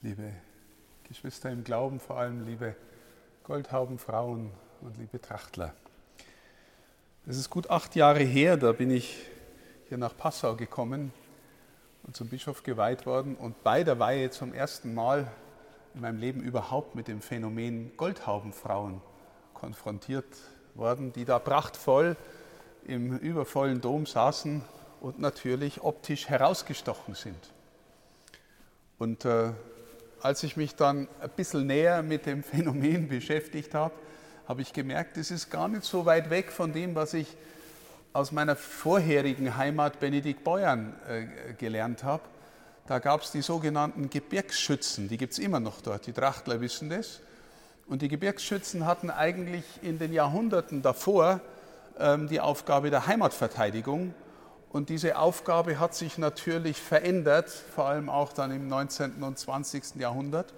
liebe Geschwister im Glauben, vor allem liebe Goldhaubenfrauen und liebe Trachtler. Es ist gut acht Jahre her, da bin ich hier nach Passau gekommen und zum Bischof geweiht worden und bei der Weihe zum ersten Mal in meinem Leben überhaupt mit dem Phänomen Goldhaubenfrauen konfrontiert worden, die da prachtvoll im übervollen Dom saßen und natürlich optisch herausgestochen sind. Und äh, als ich mich dann ein bisschen näher mit dem Phänomen beschäftigt habe, habe ich gemerkt, es ist gar nicht so weit weg von dem, was ich aus meiner vorherigen Heimat Benedikt Beuern äh, gelernt habe. Da gab es die sogenannten Gebirgsschützen, die gibt es immer noch dort, die Trachtler wissen das. Und die Gebirgsschützen hatten eigentlich in den Jahrhunderten davor ähm, die Aufgabe der Heimatverteidigung. Und diese Aufgabe hat sich natürlich verändert, vor allem auch dann im 19. und 20. Jahrhundert.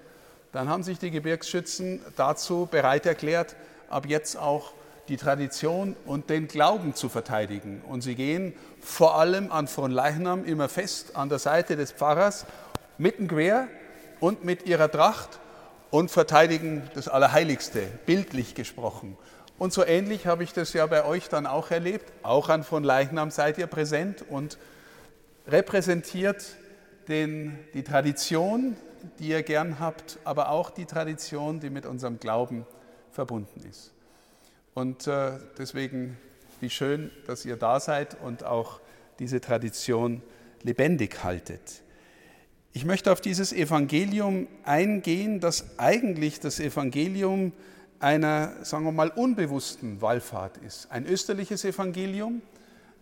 Dann haben sich die Gebirgsschützen dazu bereit erklärt, ab jetzt auch die Tradition und den Glauben zu verteidigen. Und sie gehen vor allem an von Leichnam immer fest an der Seite des Pfarrers, mitten quer und mit ihrer Tracht und verteidigen das Allerheiligste, bildlich gesprochen. Und so ähnlich habe ich das ja bei euch dann auch erlebt. Auch an von Leichnam seid ihr präsent und repräsentiert den, die Tradition, die ihr gern habt, aber auch die Tradition, die mit unserem Glauben verbunden ist. Und äh, deswegen, wie schön, dass ihr da seid und auch diese Tradition lebendig haltet. Ich möchte auf dieses Evangelium eingehen, das eigentlich das Evangelium einer, sagen wir mal, unbewussten Wallfahrt ist. Ein österliches Evangelium,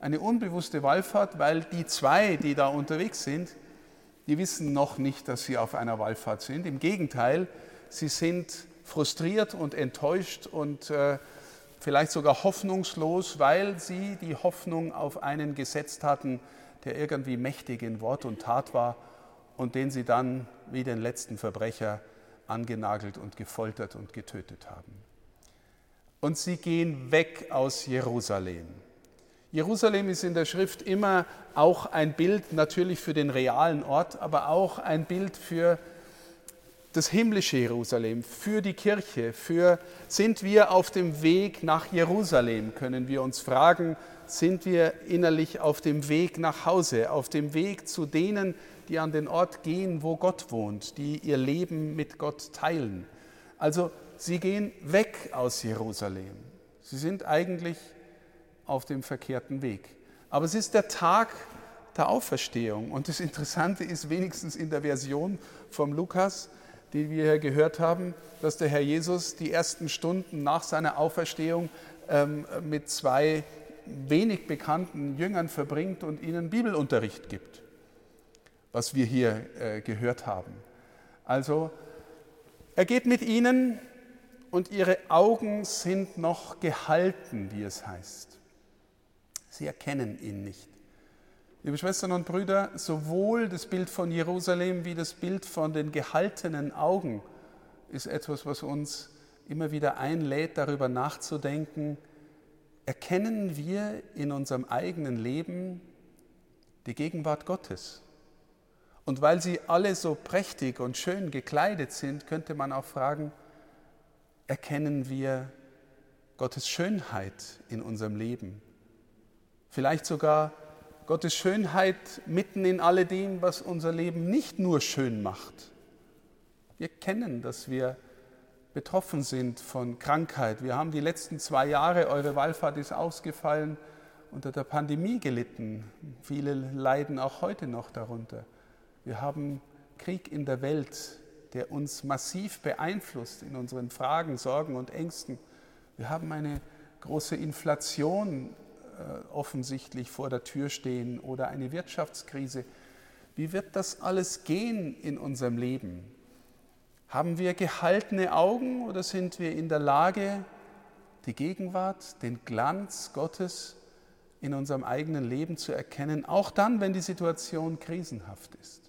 eine unbewusste Wallfahrt, weil die zwei, die da unterwegs sind, die wissen noch nicht, dass sie auf einer Wallfahrt sind. Im Gegenteil, sie sind frustriert und enttäuscht und äh, vielleicht sogar hoffnungslos, weil sie die Hoffnung auf einen gesetzt hatten, der irgendwie mächtig in Wort und Tat war und den sie dann wie den letzten Verbrecher angenagelt und gefoltert und getötet haben. Und sie gehen weg aus Jerusalem. Jerusalem ist in der Schrift immer auch ein Bild natürlich für den realen Ort, aber auch ein Bild für das himmlische Jerusalem, für die Kirche, für sind wir auf dem Weg nach Jerusalem, können wir uns fragen, sind wir innerlich auf dem Weg nach Hause, auf dem Weg zu denen, die an den Ort gehen, wo Gott wohnt, die ihr Leben mit Gott teilen. Also sie gehen weg aus Jerusalem. Sie sind eigentlich auf dem verkehrten Weg. Aber es ist der Tag der Auferstehung. Und das Interessante ist wenigstens in der Version vom Lukas, die wir hier gehört haben, dass der Herr Jesus die ersten Stunden nach seiner Auferstehung ähm, mit zwei wenig bekannten Jüngern verbringt und ihnen Bibelunterricht gibt, was wir hier äh, gehört haben. Also er geht mit ihnen und ihre Augen sind noch gehalten, wie es heißt. Sie erkennen ihn nicht. Liebe Schwestern und Brüder, sowohl das Bild von Jerusalem wie das Bild von den gehaltenen Augen ist etwas, was uns immer wieder einlädt, darüber nachzudenken, erkennen wir in unserem eigenen Leben die Gegenwart Gottes. Und weil sie alle so prächtig und schön gekleidet sind, könnte man auch fragen, erkennen wir Gottes Schönheit in unserem Leben? Vielleicht sogar Gottes Schönheit mitten in alledem, was unser Leben nicht nur schön macht. Wir kennen, dass wir betroffen sind von Krankheit. Wir haben die letzten zwei Jahre, eure Wallfahrt ist ausgefallen, unter der Pandemie gelitten. Viele leiden auch heute noch darunter. Wir haben Krieg in der Welt, der uns massiv beeinflusst in unseren Fragen, Sorgen und Ängsten. Wir haben eine große Inflation äh, offensichtlich vor der Tür stehen oder eine Wirtschaftskrise. Wie wird das alles gehen in unserem Leben? Haben wir gehaltene Augen oder sind wir in der Lage, die Gegenwart, den Glanz Gottes in unserem eigenen Leben zu erkennen, auch dann, wenn die Situation krisenhaft ist?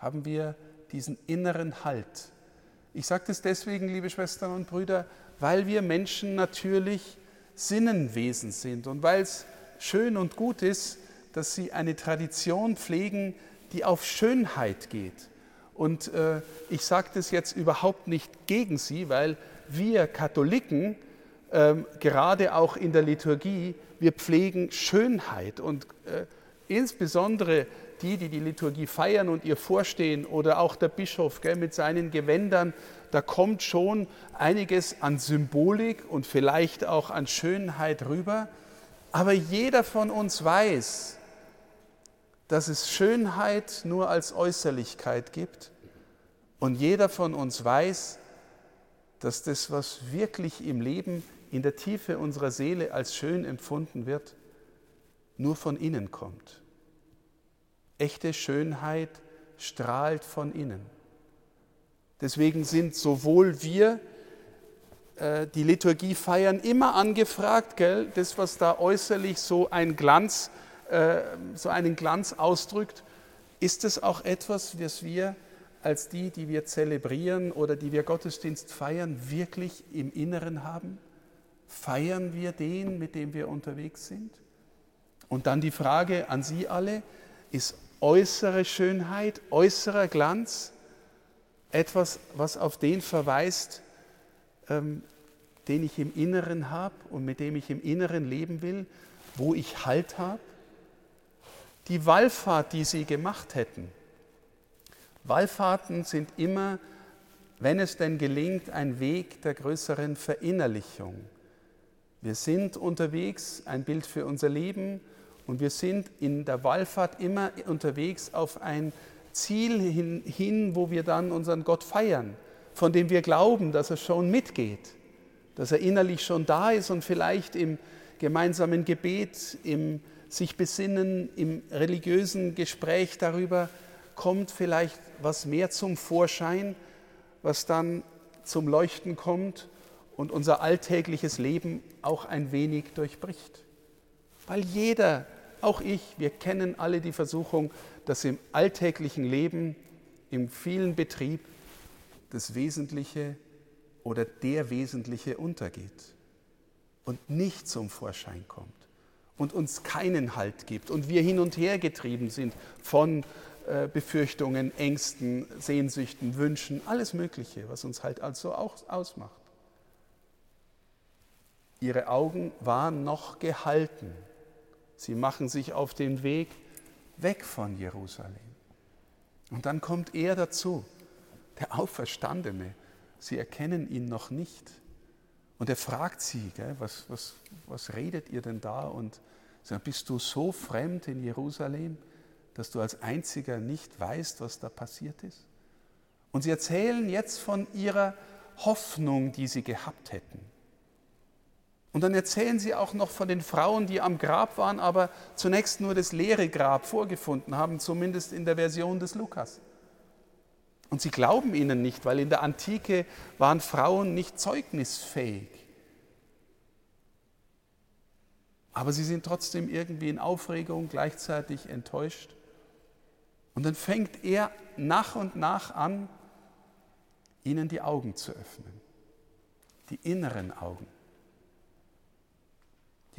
Haben wir diesen inneren Halt? Ich sage das deswegen, liebe Schwestern und Brüder, weil wir Menschen natürlich Sinnenwesen sind und weil es schön und gut ist, dass sie eine Tradition pflegen, die auf Schönheit geht Und äh, ich sage das jetzt überhaupt nicht gegen Sie, weil wir Katholiken, äh, gerade auch in der Liturgie, wir pflegen Schönheit und äh, insbesondere die, die die Liturgie feiern und ihr vorstehen oder auch der Bischof gell, mit seinen Gewändern, da kommt schon einiges an Symbolik und vielleicht auch an Schönheit rüber. Aber jeder von uns weiß, dass es Schönheit nur als Äußerlichkeit gibt und jeder von uns weiß, dass das, was wirklich im Leben in der Tiefe unserer Seele als schön empfunden wird, nur von innen kommt. Echte Schönheit strahlt von innen. Deswegen sind sowohl wir, äh, die Liturgie feiern, immer angefragt, gell, das, was da äußerlich so ein Glanz äh, so einen Glanz ausdrückt, ist es auch etwas, was wir als die, die wir zelebrieren oder die wir Gottesdienst feiern, wirklich im Inneren haben? Feiern wir den, mit dem wir unterwegs sind? Und dann die Frage an Sie alle, ist äußere Schönheit, äußerer Glanz etwas, was auf den verweist, ähm, den ich im Inneren habe und mit dem ich im Inneren leben will, wo ich Halt habe? die Wallfahrt, die sie gemacht hätten. Wallfahrten sind immer, wenn es denn gelingt, ein Weg der größeren Verinnerlichung. Wir sind unterwegs, ein Bild für unser Leben, und wir sind in der Wallfahrt immer unterwegs auf ein Ziel hin, hin, wo wir dann unseren Gott feiern, von dem wir glauben, dass er schon mitgeht, dass er innerlich schon da ist und vielleicht im gemeinsamen Gebet, im sich besinnen, im religiösen Gespräch darüber kommt vielleicht was mehr zum Vorschein, was dann zum Leuchten kommt und unser alltägliches Leben auch ein wenig durchbricht. Weil jeder, auch ich, wir kennen alle die Versuchung, dass im alltäglichen Leben, im vielen Betrieb das Wesentliche oder der Wesentliche untergeht und nicht zum Vorschein kommt und uns keinen Halt gibt und wir hin und her getrieben sind von äh, Befürchtungen, Ängsten, Sehnsüchten, Wünschen, alles Mögliche, was uns halt also auch ausmacht. Ihre Augen waren noch gehalten. Sie machen sich auf den Weg weg von Jerusalem. Und dann kommt er dazu, der Auferstandene. Sie erkennen ihn noch nicht. Und er fragt sie, gell, was, was, was redet ihr denn da? Und sagt, bist du so fremd in Jerusalem, dass du als Einziger nicht weißt, was da passiert ist? Und sie erzählen jetzt von ihrer Hoffnung, die sie gehabt hätten. Und dann erzählen sie auch noch von den Frauen, die am Grab waren, aber zunächst nur das leere Grab vorgefunden haben, zumindest in der Version des Lukas. Und sie glauben ihnen nicht, weil in der Antike waren Frauen nicht zeugnisfähig. Aber sie sind trotzdem irgendwie in Aufregung, gleichzeitig enttäuscht. Und dann fängt er nach und nach an, ihnen die Augen zu öffnen, die inneren Augen.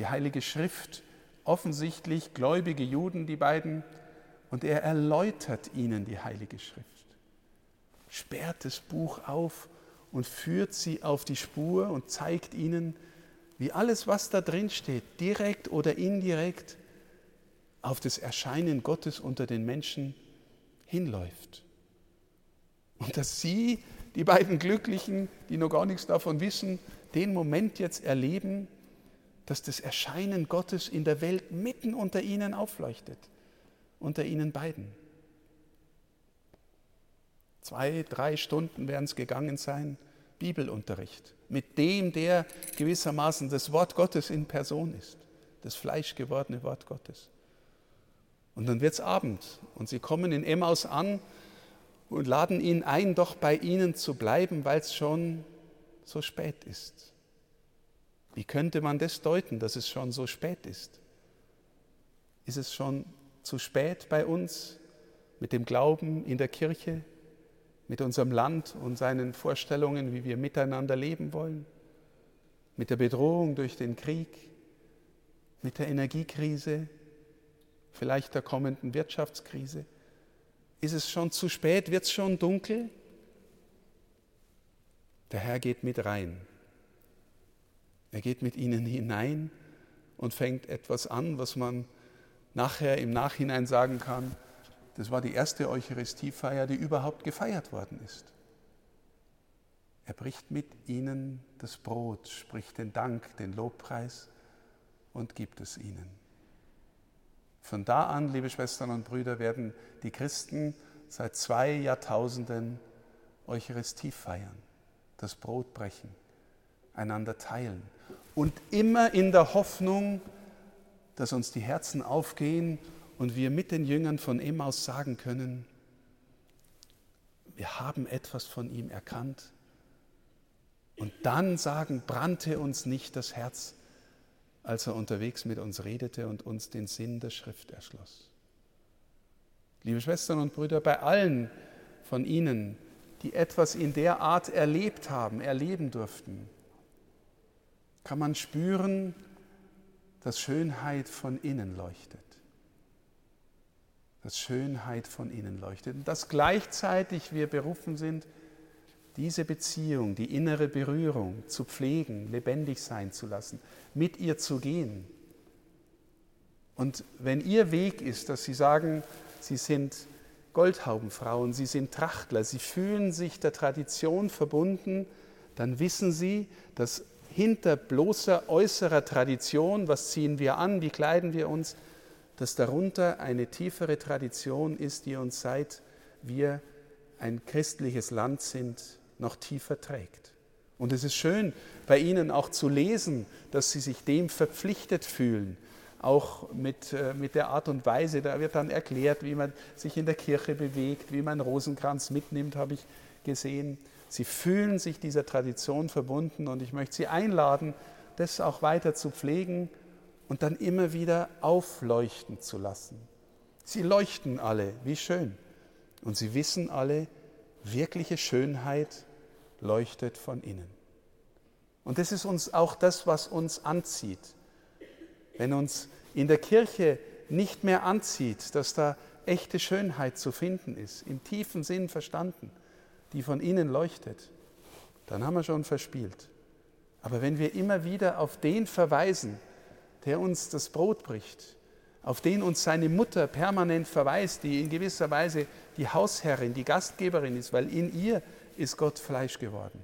Die Heilige Schrift, offensichtlich gläubige Juden, die beiden, und er erläutert ihnen die Heilige Schrift sperrt das Buch auf und führt sie auf die Spur und zeigt ihnen, wie alles, was da drin steht, direkt oder indirekt auf das Erscheinen Gottes unter den Menschen hinläuft. Und dass sie, die beiden Glücklichen, die noch gar nichts davon wissen, den Moment jetzt erleben, dass das Erscheinen Gottes in der Welt mitten unter ihnen aufleuchtet, unter ihnen beiden. Zwei, drei Stunden werden es gegangen sein, Bibelunterricht mit dem, der gewissermaßen das Wort Gottes in Person ist, das fleischgewordene Wort Gottes. Und dann wird es Abend und sie kommen in Emmaus an und laden ihn ein, doch bei ihnen zu bleiben, weil es schon so spät ist. Wie könnte man das deuten, dass es schon so spät ist? Ist es schon zu spät bei uns mit dem Glauben in der Kirche, mit unserem Land und seinen Vorstellungen, wie wir miteinander leben wollen, mit der Bedrohung durch den Krieg, mit der Energiekrise, vielleicht der kommenden Wirtschaftskrise. Ist es schon zu spät? Wird es schon dunkel? Der Herr geht mit rein. Er geht mit ihnen hinein und fängt etwas an, was man nachher im Nachhinein sagen kann, das war die erste Eucharistiefeier, die überhaupt gefeiert worden ist. Er bricht mit ihnen das Brot, spricht den Dank, den Lobpreis und gibt es ihnen. Von da an, liebe Schwestern und Brüder, werden die Christen seit zwei Jahrtausenden Eucharistie feiern, das Brot brechen, einander teilen und immer in der Hoffnung, dass uns die Herzen aufgehen und wir mit den Jüngern von Emmaus sagen können, wir haben etwas von ihm erkannt. Und dann sagen, brannte uns nicht das Herz, als er unterwegs mit uns redete und uns den Sinn der Schrift erschloss. Liebe Schwestern und Brüder, bei allen von Ihnen, die etwas in der Art erlebt haben, erleben durften, kann man spüren, dass Schönheit von innen leuchtet. Dass Schönheit von innen leuchtet. Und dass gleichzeitig wir berufen sind, diese Beziehung, die innere Berührung zu pflegen, lebendig sein zu lassen, mit ihr zu gehen. Und wenn Ihr Weg ist, dass Sie sagen, Sie sind Goldhaubenfrauen, Sie sind Trachtler, Sie fühlen sich der Tradition verbunden, dann wissen Sie, dass hinter bloßer äußerer Tradition, was ziehen wir an, wie kleiden wir uns, dass darunter eine tiefere Tradition ist, die uns seit wir ein christliches Land sind, noch tiefer trägt. Und es ist schön, bei Ihnen auch zu lesen, dass Sie sich dem verpflichtet fühlen, auch mit, äh, mit der Art und Weise. Da wird dann erklärt, wie man sich in der Kirche bewegt, wie man Rosenkranz mitnimmt, habe ich gesehen. Sie fühlen sich dieser Tradition verbunden und ich möchte Sie einladen, das auch weiter zu pflegen und dann immer wieder aufleuchten zu lassen. Sie leuchten alle, wie schön. Und Sie wissen alle, wirkliche Schönheit leuchtet von innen. Und das ist uns auch das, was uns anzieht. Wenn uns in der Kirche nicht mehr anzieht, dass da echte Schönheit zu finden ist, im tiefen Sinn verstanden, die von innen leuchtet, dann haben wir schon verspielt. Aber wenn wir immer wieder auf den verweisen, der uns das Brot bricht, auf den uns seine Mutter permanent verweist, die in gewisser Weise die Hausherrin, die Gastgeberin ist, weil in ihr ist Gott Fleisch geworden.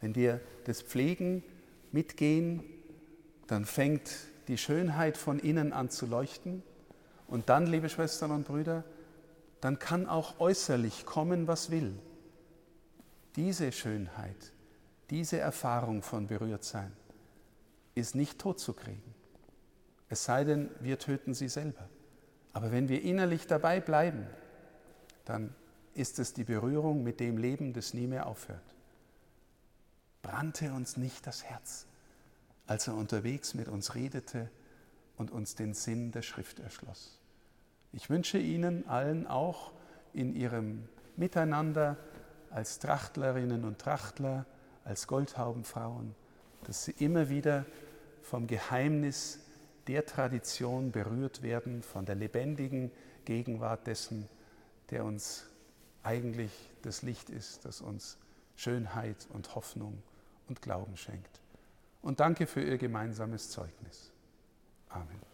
Wenn wir das pflegen, mitgehen, dann fängt die Schönheit von innen an zu leuchten. Und dann, liebe Schwestern und Brüder, dann kann auch äußerlich kommen, was will. Diese Schönheit, diese Erfahrung von Berührtsein ist nicht totzukriegen. Es sei denn, wir töten sie selber. Aber wenn wir innerlich dabei bleiben, dann ist es die Berührung mit dem Leben, das nie mehr aufhört. Brannte uns nicht das Herz, als er unterwegs mit uns redete und uns den Sinn der Schrift erschloss. Ich wünsche Ihnen allen auch in Ihrem Miteinander als Trachtlerinnen und Trachtler, als Goldhaubenfrauen, dass Sie immer wieder vom Geheimnis der Tradition berührt werden, von der lebendigen Gegenwart dessen, der uns eigentlich das Licht ist, das uns Schönheit und Hoffnung und Glauben schenkt. Und danke für Ihr gemeinsames Zeugnis. Amen.